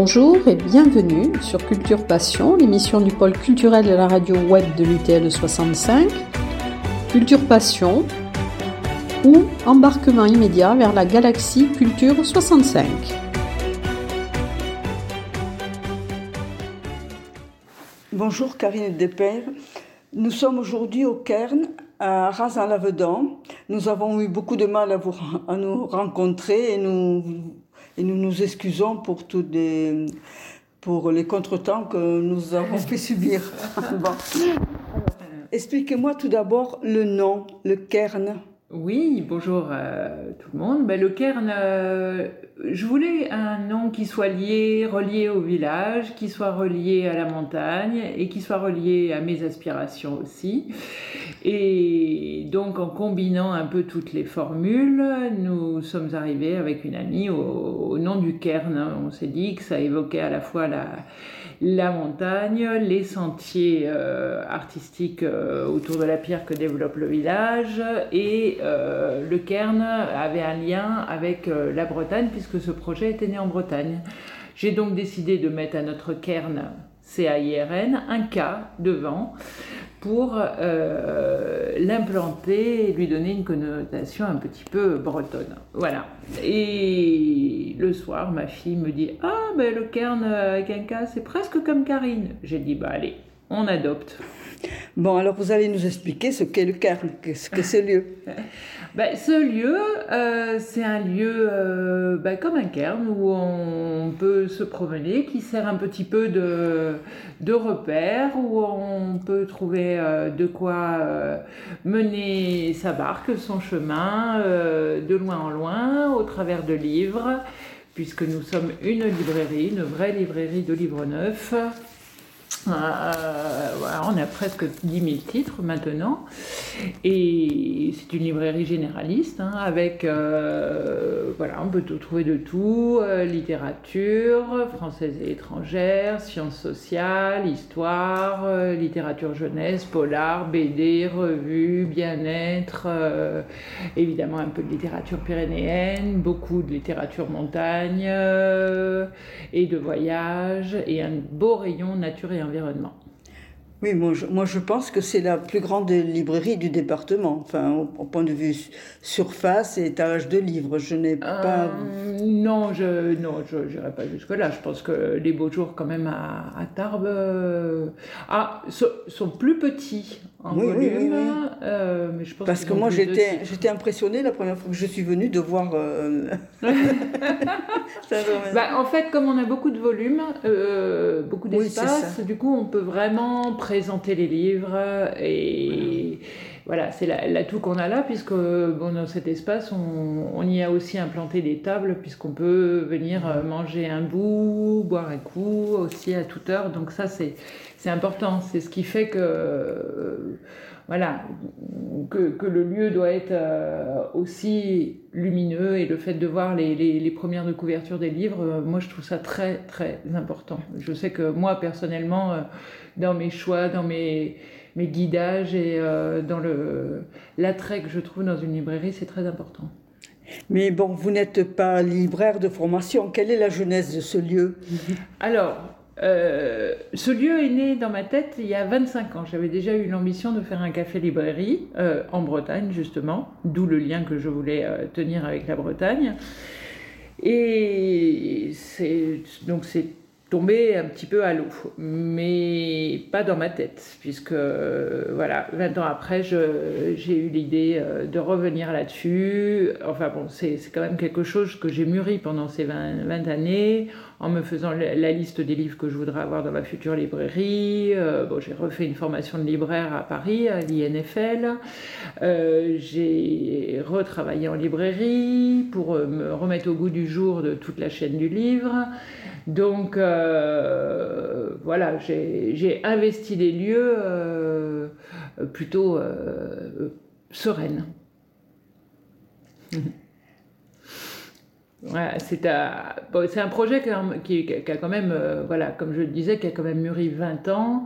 Bonjour et bienvenue sur Culture Passion, l'émission du pôle culturel de la radio web de l'UTL 65. Culture Passion ou embarquement immédiat vers la galaxie Culture 65. Bonjour Karine Despères. Nous sommes aujourd'hui au Cairn à Razin-Lavedan. Nous avons eu beaucoup de mal à, vous, à nous rencontrer et nous, et nous nous excusons pour, tous des, pour les contretemps que nous avons fait subir. bon. Expliquez-moi tout d'abord le nom, le Cairn. Oui, bonjour à tout le monde. Ben, le Cairn, euh, je voulais un nom qui soit lié, relié au village, qui soit relié à la montagne et qui soit relié à mes aspirations aussi. Et donc en combinant un peu toutes les formules, nous sommes arrivés avec une amie au, au nom du Cairn. On s'est dit que ça évoquait à la fois la la montagne, les sentiers euh, artistiques euh, autour de la pierre que développe le village et euh, le Cairn avait un lien avec la Bretagne puisque ce projet était né en Bretagne. J'ai donc décidé de mettre à notre Cairn C-A-I-R-N un K devant pour euh, l'implanter lui donner une connotation un petit peu bretonne. Voilà. Et le soir, ma fille me dit Ah, ben le Cairn avec un c'est presque comme Karine. J'ai dit Bah allez, on adopte. Bon, alors vous allez nous expliquer ce qu'est le Cairn, ce que c'est ce lieu. ben, ce lieu, euh, c'est un lieu euh, ben, comme un cairn où on peut se promener, qui sert un petit peu de, de repère, où on peut trouver euh, de quoi mener sa barque, son chemin, de loin en loin, au travers de livres, puisque nous sommes une librairie, une vraie librairie de livres neufs. Euh, voilà, on a presque 10 000 titres maintenant. Et c'est une librairie généraliste hein, avec, euh, voilà, on peut trouver de tout euh, littérature française et étrangère, sciences sociales, histoire, littérature jeunesse, polar, BD, revue, bien-être, évidemment un peu de littérature pyrénéenne, beaucoup de littérature montagne et de voyage et un beau rayon nature et environnement. Oui, moi je, moi je pense que c'est la plus grande librairie du département, enfin au, point de vue surface et étage de livres. Je n'ai pas. Euh, non, je non, je n'irai pas jusque là. Je pense que les beaux jours quand même à, à Tarbes euh, ah, sont plus petits en oui, volume. Oui, oui, euh, mais je pense Parce que moi j'étais j'étais impressionnée la première fois que je suis venue de voir. bah, en fait, comme on a beaucoup de volume, beaucoup d'espace, du coup on peut vraiment présenter les livres et voilà, c'est l'atout qu'on a là, puisque dans cet espace, on, y a aussi implanté des tables, puisqu'on peut venir manger un bout, boire un coup, aussi à toute heure. Donc ça, c'est important. C'est ce qui fait que, euh, voilà, que, que, le lieu doit être euh, aussi lumineux et le fait de voir les, les, les premières de couverture des livres, moi, je trouve ça très, très important. Je sais que moi, personnellement, dans mes choix, dans mes, mes guidages et euh, dans l'attrait que je trouve dans une librairie, c'est très important. Mais bon, vous n'êtes pas libraire de formation. Quelle est la jeunesse de ce lieu? Alors, euh, ce lieu est né dans ma tête il y a 25 ans. J'avais déjà eu l'ambition de faire un café-librairie euh, en Bretagne, justement, d'où le lien que je voulais tenir avec la Bretagne. Et donc c'est tombé un petit peu à l'eau, mais pas dans ma tête, puisque voilà, 20 ans après, j'ai eu l'idée euh, de revenir là-dessus. Enfin bon, c'est quand même quelque chose que j'ai mûri pendant ces 20, 20, années, en me faisant la liste des livres que je voudrais avoir dans ma future librairie. Euh, bon, j'ai refait une formation de libraire à Paris, à l'INFL. Euh, j'ai retravaillé en librairie pour me remettre au goût du jour de toute la chaîne du livre. Donc euh, voilà, j'ai investi les lieux euh, plutôt euh, sereines. c'est un projet qui, qui, a quand même, voilà, comme je le disais, qui a quand même mûri 20 ans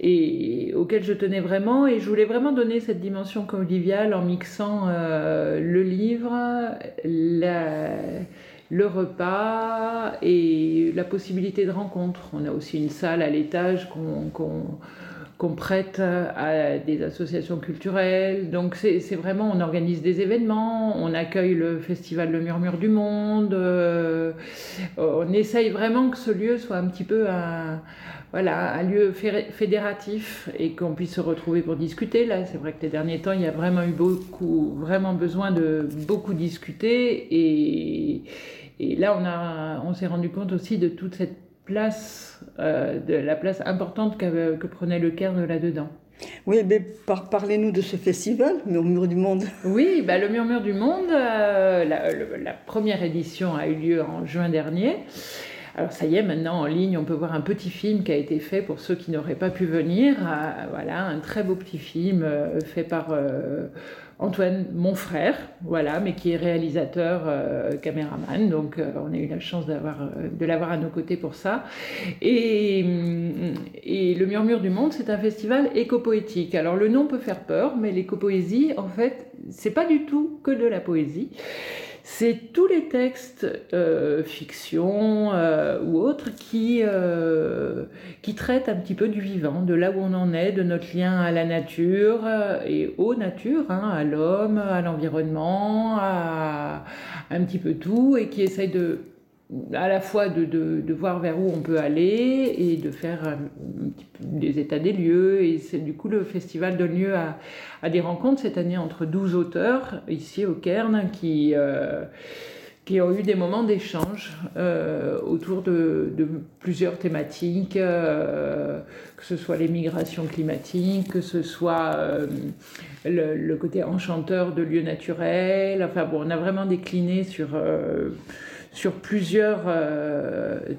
et auquel je tenais vraiment. Et je voulais vraiment donner cette dimension conviviale en mixant le livre, la le repas et la possibilité de rencontre. On a aussi une salle à l'étage qu'on prête à des associations culturelles. Donc c'est vraiment, on organise des événements, on accueille le festival Le Murmure du Monde, euh, on essaye vraiment que ce lieu soit un petit peu un, voilà, un lieu fédératif et qu'on puisse se retrouver pour discuter. Là, c'est vrai que les derniers temps, il y a vraiment eu beaucoup, vraiment besoin de beaucoup discuter. Et, et là, on, a, on s'est rendu compte aussi de toute cette place, euh, de la place importante que, que prenait le Caire là-dedans. Oui, mais par, parlez-nous de ce festival, Murmure du Monde. Oui, bah, le Murmure du Monde, euh, la, la, première édition a eu lieu en juin dernier. Alors ça y est, maintenant en ligne, on peut voir un petit film qui a été fait pour ceux qui n'auraient pas pu venir. Euh, voilà, un très beau petit film fait par Antoine, mon frère, voilà, mais qui est réalisateur, caméraman. Donc on a eu la chance d'avoir, de l'avoir à nos côtés pour ça. Et, et Le Murmure du Monde, c'est un festival éco-poétique. Alors le nom peut faire peur, mais l'éco-poésie, en fait, c'est pas du tout que de la poésie. C'est tous les textes, euh, fiction euh, ou autres, qui, euh, qui traitent un petit peu du vivant, de là où on en est, de notre lien à la nature et aux natures, hein, à l'homme, à l'environnement, à un petit peu tout, et qui essayent de à la fois de, de, voir vers où on peut aller et de faire des états des lieux. Et c'est du coup le festival donne lieu à, des rencontres cette année entre 12 auteurs ici au Cairn qui, euh, qui ont eu des moments d'échange euh, autour de, plusieurs thématiques, euh, que ce soit les migrations climatiques, que ce soit le, côté enchanteur de lieux naturels. Enfin bon, on a vraiment décliné sur plusieurs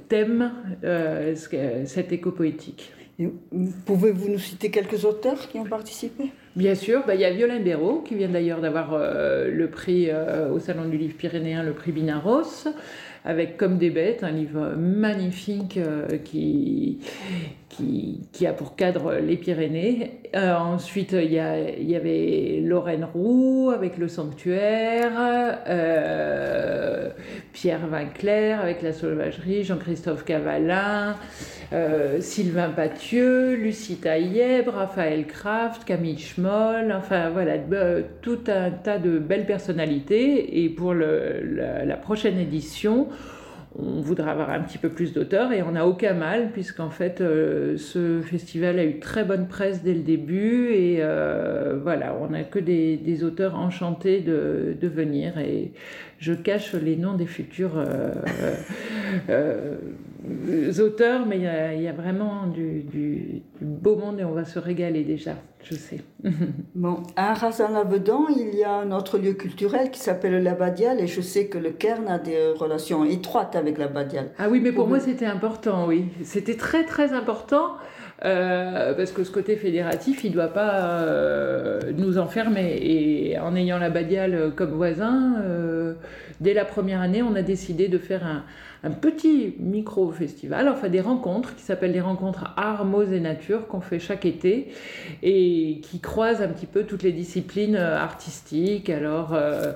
thèmes cette éco-poétique. Pouvez-vous nous citer quelques auteurs qui ont participé? Bien sûr, bah, il y a Violain Béraud, qui vient d'ailleurs d'avoir euh, le prix au Salon du Livre Pyrénéen, le prix Binaros avec Comme des bêtes, un livre magnifique euh, qui, qui, a pour cadre les Pyrénées. Euh, ensuite, il y, avait Lorraine Roux avec Le Sanctuaire, euh, Pierre Vinclair avec La Sauvagerie, Jean-Christophe Cavalin, Sylvain Pathieu, Lucie Tailleb, Raphaël Kraft, Camille Schmoll, enfin voilà, tout un tas de belles personnalités. Et pour le, la prochaine édition, on voudra avoir un petit peu plus d'auteurs et on n'a aucun mal puisqu'en fait euh, ce festival a eu très bonne presse dès le début et euh, voilà on n'a que des, auteurs enchantés de, venir et je cache les noms des futurs euh, auteurs mais il y, a vraiment du, du, beau monde et on va se régaler déjà je sais. bon, à Razan-Lavedan, il y a un autre lieu culturel qui s'appelle la Badiale et je sais que le Cairn a des relations étroites avec la Badiale. Ah oui, mais pour, moi c'était important, oui. C'était très très important. Euh, parce que ce côté fédératif, il ne doit pas euh, nous enfermer. Et en ayant la Badiale comme voisin, euh, dès la première année, on a décidé de faire un, un petit micro-festival, enfin des rencontres qui s'appellent les rencontres Art, Mose et Nature qu'on fait chaque été et qui croisent un petit peu toutes les disciplines euh, artistiques, alors euh,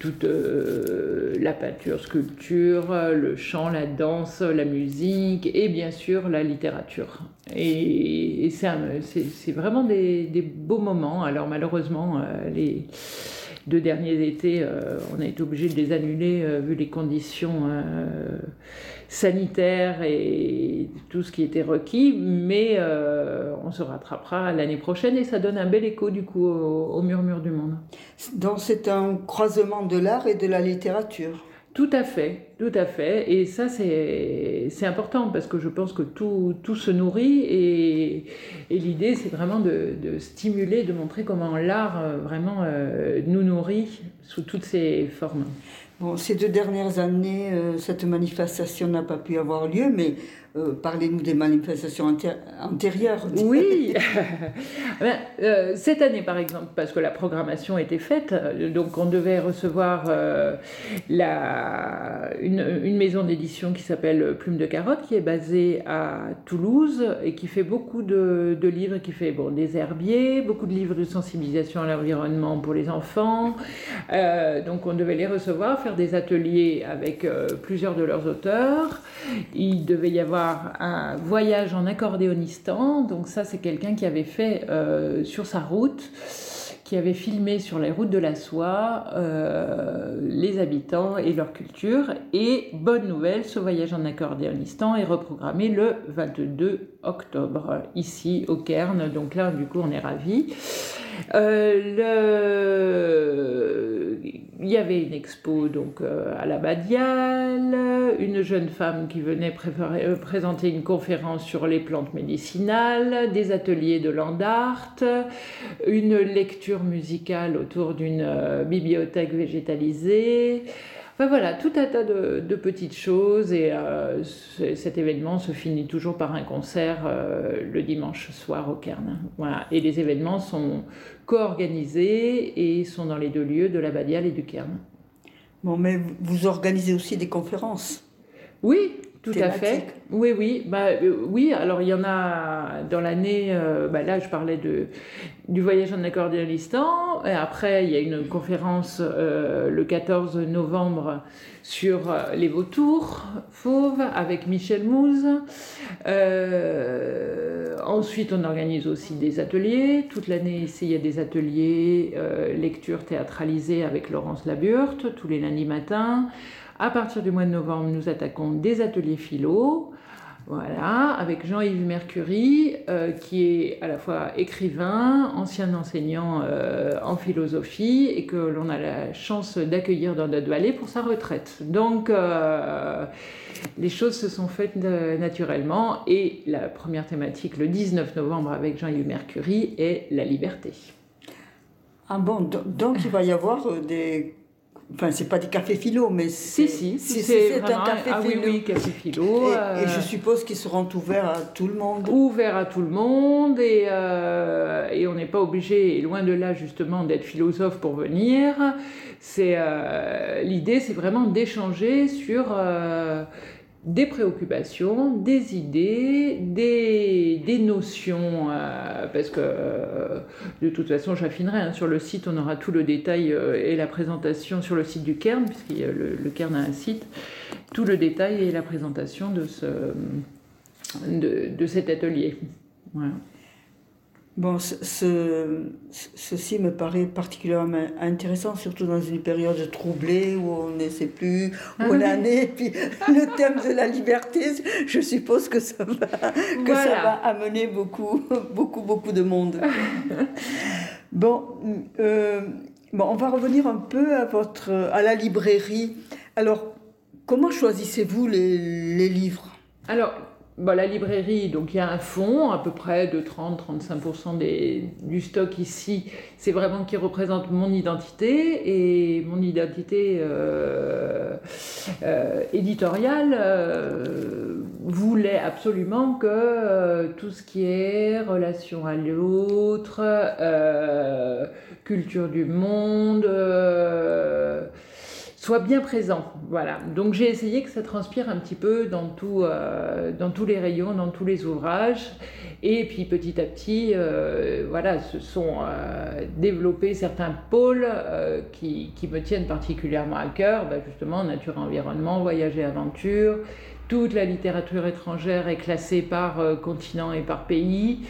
toute euh, la peinture, sculpture, le chant, la danse, la musique et bien sûr la littérature. Et, c'est vraiment des, beaux moments. Alors malheureusement, les deux derniers étés, euh, on a été obligé de les annuler euh, vu les conditions euh, sanitaires et tout ce qui était requis, mais on se rattrapera l'année prochaine et ça donne un bel écho du coup au, murmure du monde. Donc c'est un croisement de l'art et de la littérature. Tout à fait, tout à fait. Et ça, c'est important parce que je pense que tout, se nourrit et, l'idée, c'est vraiment de, de, stimuler, de montrer comment l'art euh, vraiment euh, nous nourrit sous toutes ses formes. Bon, ces deux dernières années, euh, cette manifestation n'a pas pu avoir lieu, mais euh, parlez-nous des manifestations antérieures. Oui, ben, cette année par exemple, parce que la programmation était faite, donc on devait recevoir la, une une, maison d'édition qui s'appelle Plume de Carotte, qui est basée à Toulouse et qui fait beaucoup de, livres, qui fait bon, des herbiers, beaucoup de livres de sensibilisation à l'environnement pour les enfants. donc on devait les recevoir, faire des ateliers avec plusieurs de leurs auteurs. Il devait y avoir un voyage en accordéonistan, donc ça c'est quelqu'un qui avait fait sur sa route qui avait filmé sur les routes de la soie euh, les habitants et leur culture. Et bonne nouvelle, ce voyage en accordéonistan est reprogrammé le 22 octobre, ici au Cairn. Donc là, du coup, on est ravis. Euh, il y avait une expo donc euh, à la Badiale, une jeune femme qui venait euh, présenter une conférence sur les plantes médicinales, des ateliers de land art, une lecture musicale autour d'une bibliothèque végétalisée. Enfin voilà, tout un tas de, petites choses et euh, cet événement se finit toujours par un concert euh, le dimanche soir au Cairn. Voilà. Et les événements sont co-organisés et sont dans les deux lieux de la Badiale et du Cairn. Bon, mais vous organisez aussi des conférences Oui, tout à fait. Oui, oui. Bah, euh, oui, alors il y en a dans l'année, euh, bah, là je parlais de, du voyage en accordéonistan, et après il y a une conférence euh, le 14 novembre sur les vautours fauves avec Michel Mouze. ensuite on organise aussi des ateliers. Toute l'année ici il y a des ateliers lecture théâtralisée avec Laurence Laburte tous les lundis matins. À partir du mois de novembre, nous attaquons des ateliers philo. Voilà, avec Jean-Yves Mercury, euh, qui est à la fois écrivain, ancien enseignant euh, en philosophie, et que l'on a la chance d'accueillir dans notre vallée pour sa retraite. Donc, euh, les choses se sont faites naturellement, et la première thématique, le 19 novembre, avec Jean-Yves Mercury, est la liberté. Ah bon, donc il va y avoir des Enfin, c'est pas des cafés philo, mais c'est si, si, c'est un café ah, philo. Oui, oui, café philo. Et, et je euh, suppose qu'ils seront ouverts à tout le monde. Ouverts à tout le monde, et, euh, et on n'est pas obligé, loin de là justement, d'être philosophe pour venir. C'est euh, l'idée, c'est vraiment d'échanger sur des préoccupations, des idées, des, notions, euh, parce que euh, de toute façon j'affinerai, hein, sur le site on aura tout le détail euh, et la présentation sur le site du Cairn, puisque le, le Cairn a un site, tout le détail et la présentation de, de, de cet atelier. Bon, ce, ceci me paraît particulièrement intéressant, surtout dans une période troublée où on ne sait plus où on en est. Puis le thème de la liberté, je suppose que ça va, que ça va amener beaucoup, beaucoup, beaucoup de monde. Bon, euh, bon, on va revenir un peu à, votre, à la librairie. Alors, comment choisissez-vous les, les livres? Alors, bah, la librairie, donc il y a un fonds, à peu près de 30-35% du stock ici, c'est vraiment qui représente mon identité et mon identité euh, euh, éditoriale euh, voulait absolument que tout ce qui est relation à l'autre, culture du monde, soit bien présent. Voilà. Donc j'ai essayé que ça transpire un petit peu dans, euh, tous les rayons, dans tous les ouvrages. Et puis petit à petit, euh, voilà, se sont euh, développés certains pôles qui, qui, me tiennent particulièrement à cœur, bah, justement nature, environnement, voyage et aventure. Toute la littérature étrangère est classée par continent et par pays.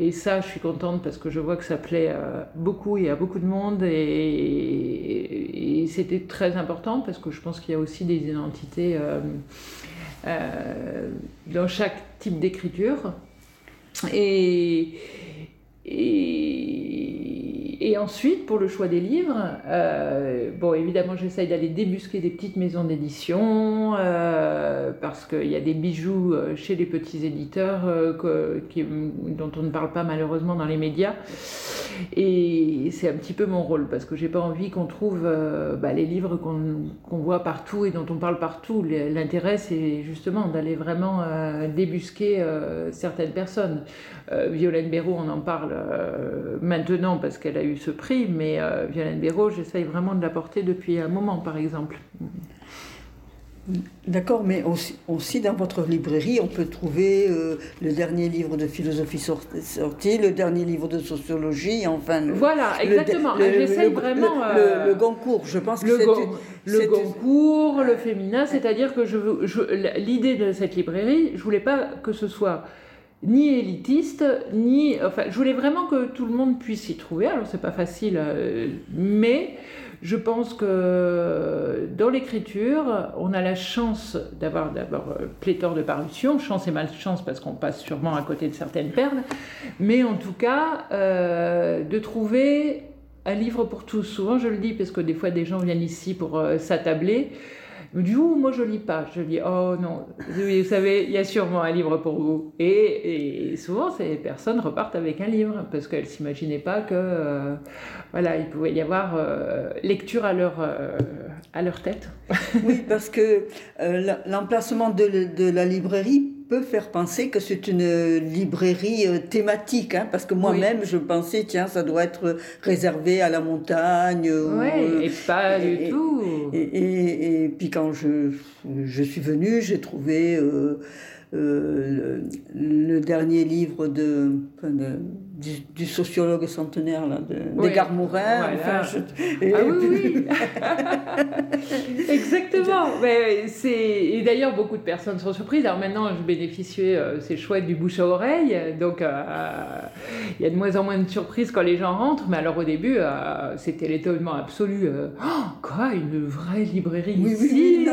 Et ça, je suis contente parce que je vois que ça plaît euh, beaucoup et à beaucoup de monde. Et, c'était très important parce que je pense qu'il y a aussi des identités euh, euh, dans chaque type d'écriture. Et, et, ensuite, pour le choix des livres, euh, bon, évidemment, j'essaye d'aller débusquer des petites maisons d'édition euh, parce qu'il y a des bijoux euh, chez les petits éditeurs dont on ne parle pas malheureusement dans les médias. Et c'est un petit peu mon rôle parce que j'ai pas envie qu'on trouve bah, les livres qu'on voit partout et dont on parle partout. L'intérêt, c'est justement d'aller vraiment débusquer certaines personnes. Violaine Béraud, on en parle maintenant parce qu'elle a eu ce prix, mais euh, Violaine Béraud, j'essaye vraiment de la porter depuis un moment, par exemple. D'accord, mais aussi, aussi, dans votre librairie, on peut trouver euh, le dernier livre de philosophie sorti, le dernier livre de sociologie, enfin. voilà, exactement. J'essaie vraiment. Le, euh, le, Goncourt, je pense que le, le Goncourt, le féminin, c'est-à-dire que je, je l'idée de cette librairie, je voulais pas que ce soit ni élitiste, ni. Enfin, je voulais vraiment que tout le monde puisse s'y trouver. Alors, c'est pas facile, euh, mais je pense que dans l'écriture, on a la chance d'avoir d'abord euh, pléthore de parutions, chance et malchance parce qu'on passe sûrement à côté de certaines perles, mais en tout cas, euh, de trouver un livre pour tous. Souvent, je le dis parce que des fois, des gens viennent ici pour s'attabler. Me dit, oh, moi je lis pas. Je dis, oh non, vous savez, il y a sûrement un livre pour vous. Et, souvent, ces personnes repartent avec un livre parce qu'elles s'imaginaient pas que, euh, voilà, il pouvait y avoir euh, lecture à leur, euh, à leur tête. oui, parce que l'emplacement de la librairie peut faire penser que c'est une librairie euh, thématique, hein, parce que moi-même, je pensais, tiens, ça doit être réservé à la montagne. Oui, et pas du tout. Et, et, puis quand je, je suis venue, j'ai trouvé... Euh, euh, le, dernier livre de, du, sociologue centenaire là, de, d'Edgar Morin. ah oui, oui. Exactement. Mais c'est... Et d'ailleurs, beaucoup de personnes sont surprises. Alors maintenant, je bénéficie, euh, c'est chouette, du bouche à oreille. Donc, euh, il y a de moins en moins de surprises quand les gens rentrent. Mais alors, au début, c'était l'étonnement absolu. Oh, quoi, une vraie librairie ici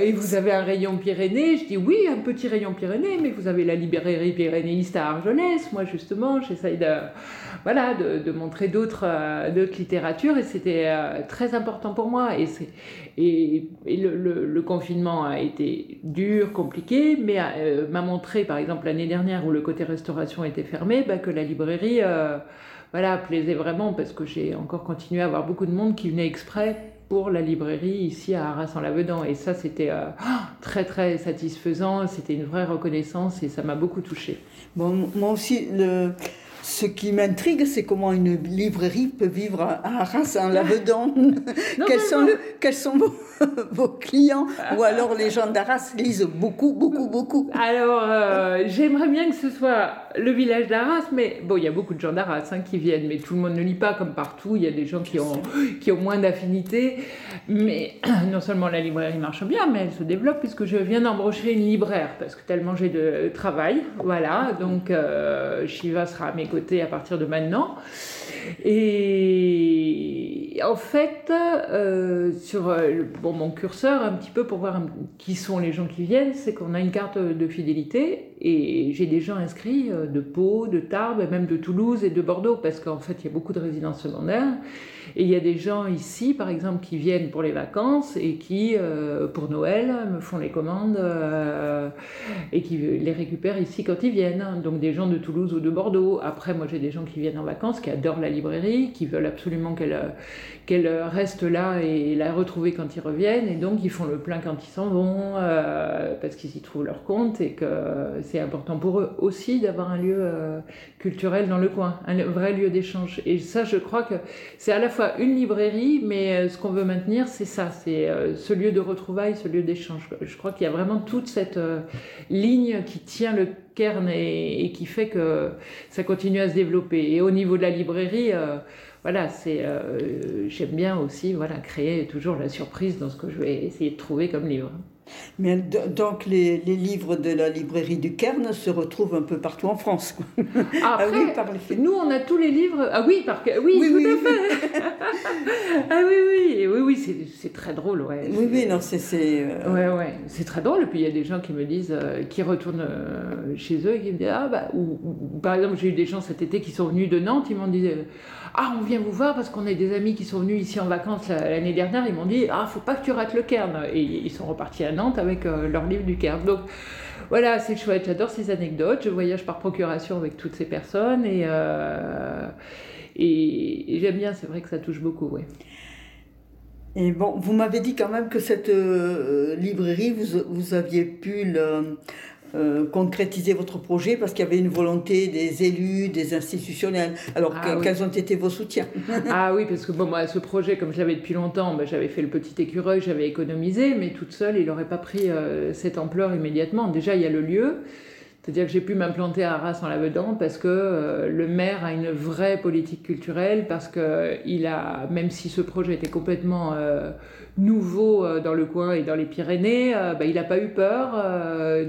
et, vous avez un rayon Pyrénées je dis oui, un petit rayon Pyrénées, mais vous avez la librairie pyrénéiste à Argelès. Moi, justement, j'essaye de, voilà, de, montrer d'autres euh, d'autres littératures et c'était euh, très important pour moi. Et, et, et le, confinement a été dur, compliqué, mais euh, m'a montré, par exemple, l'année dernière où le côté restauration était fermé, bah, que la librairie voilà, plaisait vraiment parce que j'ai encore continué à avoir beaucoup de monde qui venait exprès la librairie ici à Arras-en-Lavedan. Et ça, c'était euh, très, très satisfaisant. C'était une vraie reconnaissance et ça m'a beaucoup touchée. Bon, moi aussi, le, ce qui m'intrigue, c'est comment une librairie peut vivre à Arras en Lavedan. quels, sont quels sont vos, clients Ou alors les gens d'Arras lisent beaucoup, beaucoup, beaucoup Alors, euh, j'aimerais bien que ce soit le village d'Arras, mais bon, il y a beaucoup de gens d'Arras hein, qui viennent, mais tout le monde ne lit pas comme partout. Il y a des gens qui ont, qui ont moins d'affinité. Mais non seulement la librairie marche bien, mais elle se développe puisque je viens d'embaucher une libraire parce que tellement j'ai de travail. Voilà, donc euh, Shiva sera à mes à partir de maintenant. Et en fait, euh, sur euh, mon curseur, un petit peu pour voir qui sont les gens qui viennent, c'est qu'on a une carte de fidélité et j'ai des gens inscrits euh, de Pau, de Tarbes, même de Toulouse et de Bordeaux, parce qu'en fait, il y a beaucoup de résidences secondaires. Et il y a des gens ici, par exemple, qui viennent pour les vacances et qui, euh, pour Noël, me font les commandes euh, et qui les récupèrent ici quand ils viennent. Donc des gens de Toulouse ou de Bordeaux. Après, moi, j'ai des gens qui viennent en vacances, qui adorent la librairie, qui veulent absolument qu'elle qu'elle reste là et la retrouver quand ils reviennent. Et donc, ils font le plein quand ils s'en vont, euh, parce qu'ils y trouvent leur compte et que c'est important pour eux aussi d'avoir un lieu culturel dans le coin, un vrai lieu d'échange. Et ça, je crois que c'est à la fois une librairie, mais euh, ce qu'on veut maintenir, c'est ça, c'est euh, ce lieu de retrouvailles, ce lieu d'échange. Je crois qu'il y a vraiment toute cette euh, ligne qui tient le cairn et, qui fait que ça continue à se développer. Et au niveau de la librairie, voilà, c'est, j'aime bien aussi, voilà, créer toujours la surprise dans ce que je vais essayer de trouver comme livre. Mais donc les, les, livres de la librairie du Cairn se retrouvent un peu partout en France. Ah, après, ah oui, par les... nous on a tous les livres. Ah oui, par... oui, oui, tout oui, à fait. ah oui, oui, oui, oui, c'est très drôle, ouais. Oui, oui, non, c'est euh... ouais, ouais, c'est très drôle. Et puis il y a des gens qui me disent, euh, qui retournent euh, chez eux et qui me disent ah bah ou, par exemple j'ai eu des gens cet été qui sont venus de Nantes, ils m'ont dit euh, ah on vient vous voir parce qu'on a des amis qui sont venus ici en vacances l'année dernière, ils m'ont dit ah faut pas que tu rates le Cairn et ils sont repartis à Nantes avec euh, leur livre du Cairn. Donc voilà, c'est chouette, j'adore ces anecdotes, je voyage par procuration avec toutes ces personnes et, euh, j'aime bien, c'est vrai que ça touche beaucoup. Ouais. Et bon, vous m'avez dit quand même que cette euh, librairie, vous, vous aviez pu le, euh, concrétiser votre projet parce qu'il y avait une volonté des élus, des institutionnels. Alors, Ah oui. quels ont été vos soutiens? Ah oui, parce que bon, moi, ce projet, comme je l'avais depuis longtemps, ben, j'avais fait le petit écureuil, j'avais économisé, mais toute seule, il n'aurait pas pris euh, cette ampleur immédiatement. Déjà, il y a le lieu. C'est-à-dire que j'ai pu m'implanter à Arras en Lavedan parce que euh, le maire a une vraie politique culturelle, parce que il a, même si ce projet était complètement euh, nouveau euh, dans le coin et dans les Pyrénées, ben, il n'a pas eu peur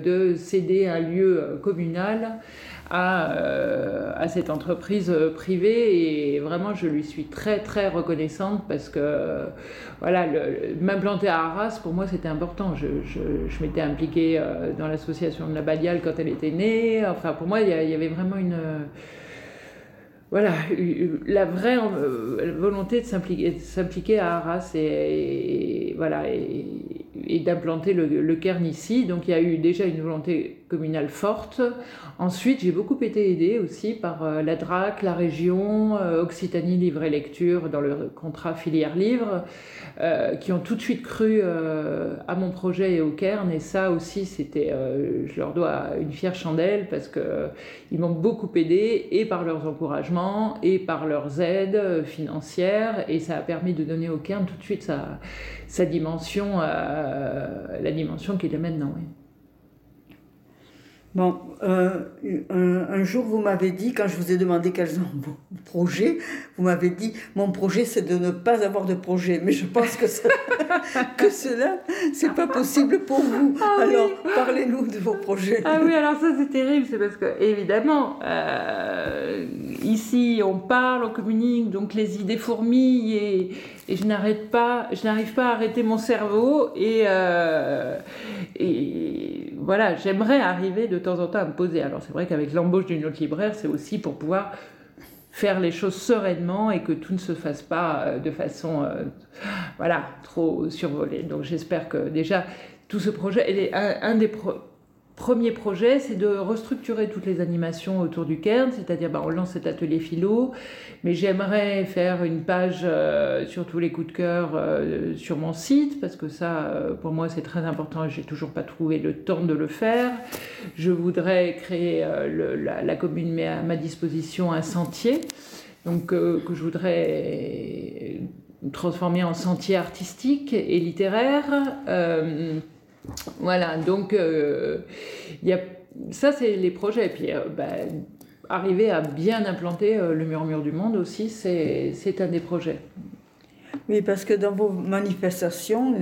de céder un lieu communal à, euh, à cette entreprise euh, privée. Et vraiment je lui suis très très reconnaissante parce que euh, voilà m'implanter à Arras pour moi c'était important. Je, je, m'étais impliquée dans l'association de la Badiale quand elle était née. Enfin pour moi il y, avait vraiment une voilà, la vraie volonté de s'impliquer, à Arras et, voilà, et, d'implanter le, le ici. Donc il y a eu déjà une volonté communale forte. Ensuite, j'ai beaucoup été aidée aussi par euh, la DRAC, la région, euh, Occitanie Livre et Lecture dans le contrat filière livre, euh, qui ont tout de suite cru à mon projet et au Cairn. Et ça aussi, c'était, je leur dois une fière chandelle parce que ils m'ont beaucoup aidé et par leurs encouragements et par leurs aides financières et ça a permis de donner au Cairn tout de suite sa, dimension, la dimension qu'il a maintenant. Bon, euh, un, un jour, vous m'avez dit, quand je vous ai demandé quels sont vos projets, vous m'avez dit, mon projet, c'est de ne pas avoir de projet. Mais je pense que, ça- que cela, c'est pas possible pour vous. Ah oui. Alors, parlez-nous de vos projets. Ah oui, alors ça c'est terrible, c'est parce que évidemment, euh, ici on parle, on communique, donc les idées fourmillent et, et je n'arrête pas, je n'arrive pas à arrêter mon cerveau et, euh, et voilà, j'aimerais arriver de temps en temps à me poser. Alors c'est vrai qu'avec l'embauche d'une autre libraire, c'est aussi pour pouvoir faire les choses sereinement et que tout ne se fasse pas euh, de façon euh, voilà trop survolée. Donc j'espère que déjà tout ce projet, et les- un, un des pro- premiers projets, c'est de restructurer toutes les animations autour du Cairn, c'est-à-dire bah, on lance cet atelier philo, mais j'aimerais faire une page euh, sur tous les coups de cœur euh, sur mon site, parce que ça, euh, pour moi, c'est très important j'ai toujours pas trouvé le temps de le faire. Je voudrais créer, la, commune met à ma disposition un sentier, donc que je voudrais transformer en sentier artistique et littéraire. Voilà, donc euh, y a, ça c'est les projets. Puis euh, bah, arriver à bien implanter euh, le murmure du monde aussi, c'est un des projets. Oui, parce que dans vos manifestations,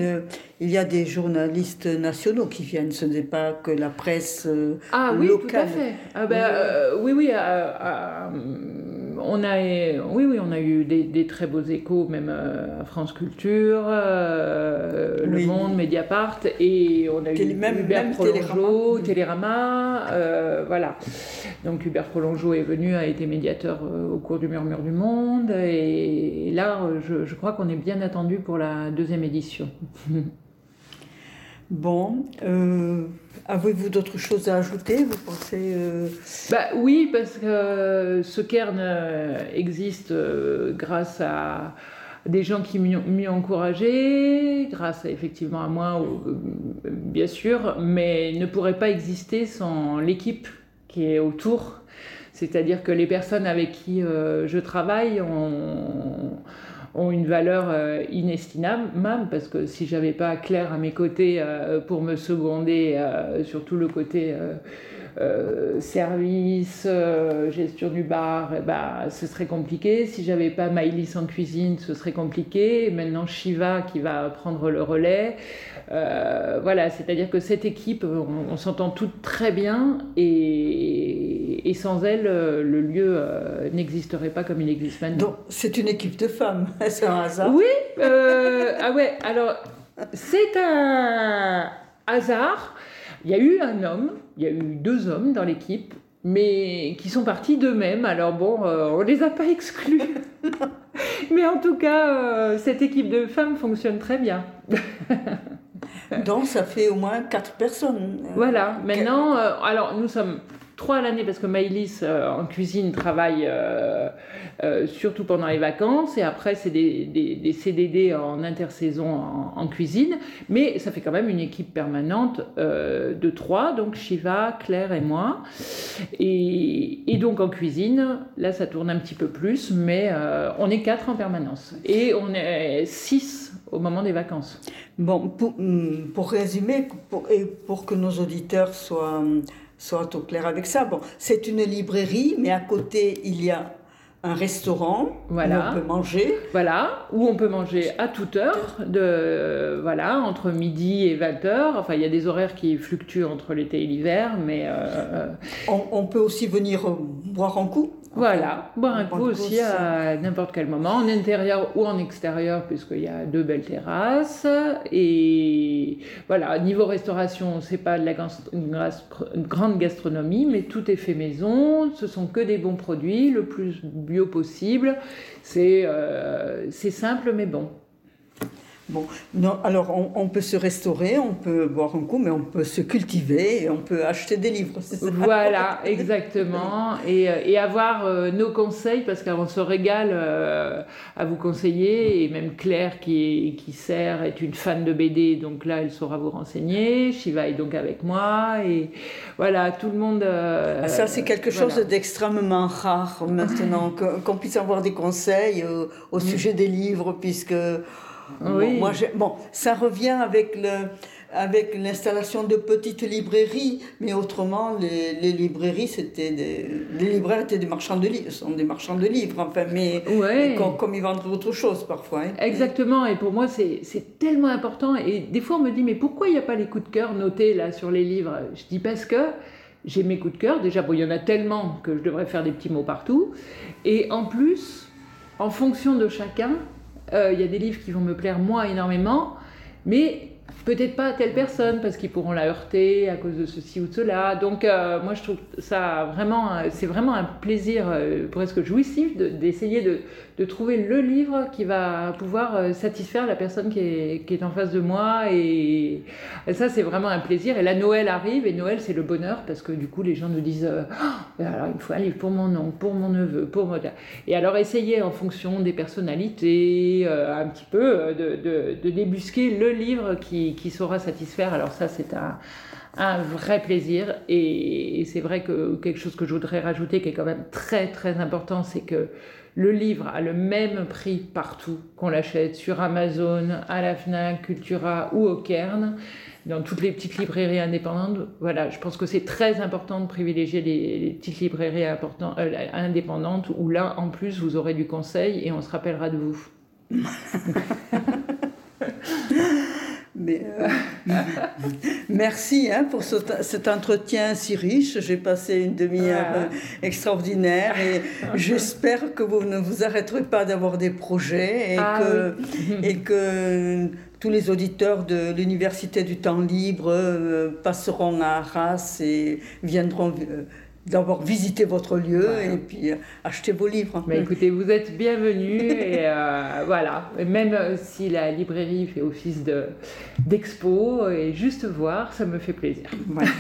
il y a des journalistes nationaux qui viennent. Ce n'est pas que la presse euh, Ah oui, tout à fait. Ah ben, Oui. euh, oui, oui. euh, euh, on a, oui, oui, on a eu des, des très beaux échos, même à France Culture, euh, Oui. Le Monde, Mediapart, et on a Télé- eu même- Hubert même Prolongeau, Télérama. Télérama, euh, voilà. Donc Hubert Prolongeau est venu, a été médiateur au cours du Murmure du Monde, et, là, je, je crois qu'on est bien attendu pour la deuxième édition. Bon, euh, avez-vous d'autres choses à ajouter Vous pensez euh, Bah oui, parce que ce cairn euh, existe euh, grâce à des gens qui m'y ont encouragé, grâce à, effectivement à moi, euh, bien sûr, mais ne pourrait pas exister sans l'équipe qui est autour. C'est-à-dire que les personnes avec qui euh, je travaille ont, ont une valeur euh, inestimable, même parce que si j'avais pas Claire à mes côtés euh, pour me seconder euh, sur tout le côté euh, service, euh, gestion du bar, eh ben, ce serait compliqué. Si j'avais pas Maïlis en cuisine, ce serait compliqué. Et maintenant Shiva qui va prendre le relais. Euh, voilà, c'est-à-dire que cette équipe, on, on s'entend toutes très bien et, et sans elle, le lieu n'existerait pas comme il existe maintenant. Donc, c'est une équipe de femmes, c'est un hasard. Oui, ah ouais, alors c'est un hasard. Il y a eu un homme, il y a eu deux hommes dans l'équipe, mais qui sont partis d'eux-mêmes. Alors bon, euh, on les a pas exclus. mais en tout cas, euh, cette équipe de femmes fonctionne très bien. Donc, ça fait au moins quatre personnes. Voilà, maintenant, euh, alors nous sommes trois à l'année parce que Maïlis en cuisine travaille surtout pendant les vacances et après c'est des, CDD en intersaison en, cuisine, mais ça fait quand même une équipe permanente de trois, donc Shiva, Claire et moi. Et, donc en cuisine, là ça tourne un petit peu plus, mais on est quatre en permanence et on est six au moment des vacances. Bon, pour, hum, pour résumer, et pour que nos auditeurs soient, soient au clair avec ça, bon, c'est une librairie, mais à côté, il y a un restaurant voilà. où on peut manger. Voilà, où on peut manger à toute heure, de, voilà, entre midi et 20 heures. Enfin, il y a des horaires qui fluctuent entre l'été et l'hiver, mais... Euh, on, on, peut aussi venir boire un coup voilà, boire un coup aussi à n'importe quel moment, en intérieur ou en extérieur, puisqu'il y a deux belles terrasses. Et voilà, niveau restauration, c'est pas de la grande gastronomie, mais tout est fait maison. Ce sont que des bons produits, le plus bio possible. C'est euh, simple mais bon. Bon, non, alors on, peut se restaurer, on peut boire un coup, mais on peut se cultiver et on peut acheter des livres. Ça voilà, exactement. Et, euh, et avoir euh, nos conseils, parce qu'on se régale euh, à vous conseiller. Et même Claire, qui, qui sert, est une fan de BD, donc là, elle saura vous renseigner. Shiva est donc avec moi. Et voilà, tout le monde. Ah, ça, c'est quelque chose d'extrêmement rare maintenant, qu'on puisse avoir des conseils au sujet des livres, puisque. Oui. Moi, bon, ça revient avec le avec l'installation de petites librairies, mais autrement, les, les librairies, c'était des, les libraires étaient des marchands de livres, sont des marchands de livres, enfin, mais, comme, ils vendent autre chose parfois. Hein. Exactement, et pour moi, c'est tellement important, et des fois, on me dit, mais pourquoi il n'y a pas les coups de cœur notés là sur les livres? Je dis parce que j'ai mes coups de cœur, déjà, bon, il y en a tellement que je devrais faire des petits mots partout, et en plus, en fonction de chacun, euh, il y a des livres qui vont me plaire moi énormément, mais peut-être pas à telle personne parce qu'ils pourront la heurter à cause de ceci ou de cela. Donc euh, moi je trouve ça vraiment, euh, c'est vraiment un plaisir presque jouissif d'essayer de, de, trouver le livre qui va pouvoir satisfaire la personne qui est, qui est, en face de moi et, ça c'est vraiment un plaisir. Et là Noël arrive et Noël c'est le bonheur parce que du coup les gens nous disent oh, alors il faut un livre pour mon oncle, pour mon neveu, pour. Et alors essayer en fonction des personnalités un petit peu de, de, de débusquer le livre qui qui, saura satisfaire. Alors ça, c'est un, un, vrai plaisir. Et, c'est vrai que quelque chose que je voudrais rajouter, qui est quand même très très important, c'est que le livre a le même prix partout qu'on l'achète sur Amazon, à la Fnac, Cultura ou au Cairn, dans toutes les petites librairies indépendantes. Voilà, je pense que c'est très important de privilégier les, petites librairies euh, indépendantes où là, en plus, vous aurez du conseil et on se rappellera de vous. Mais, euh, merci hein, pour cet entretien si riche. J'ai passé une demi-heure euh, extraordinaire et j'espère que vous ne vous arrêterez pas d'avoir des projets et, ah que, et que tous les auditeurs de l'Université du temps libre euh, passeront à Arras et viendront d'avoir visité votre lieu et puis euh, acheter vos livres. Mais écoutez, vous êtes bienvenus et euh, voilà, même si la librairie fait office de, d'expo et juste voir, ça me fait plaisir.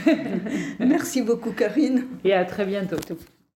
Merci beaucoup Karine. Et à très bientôt.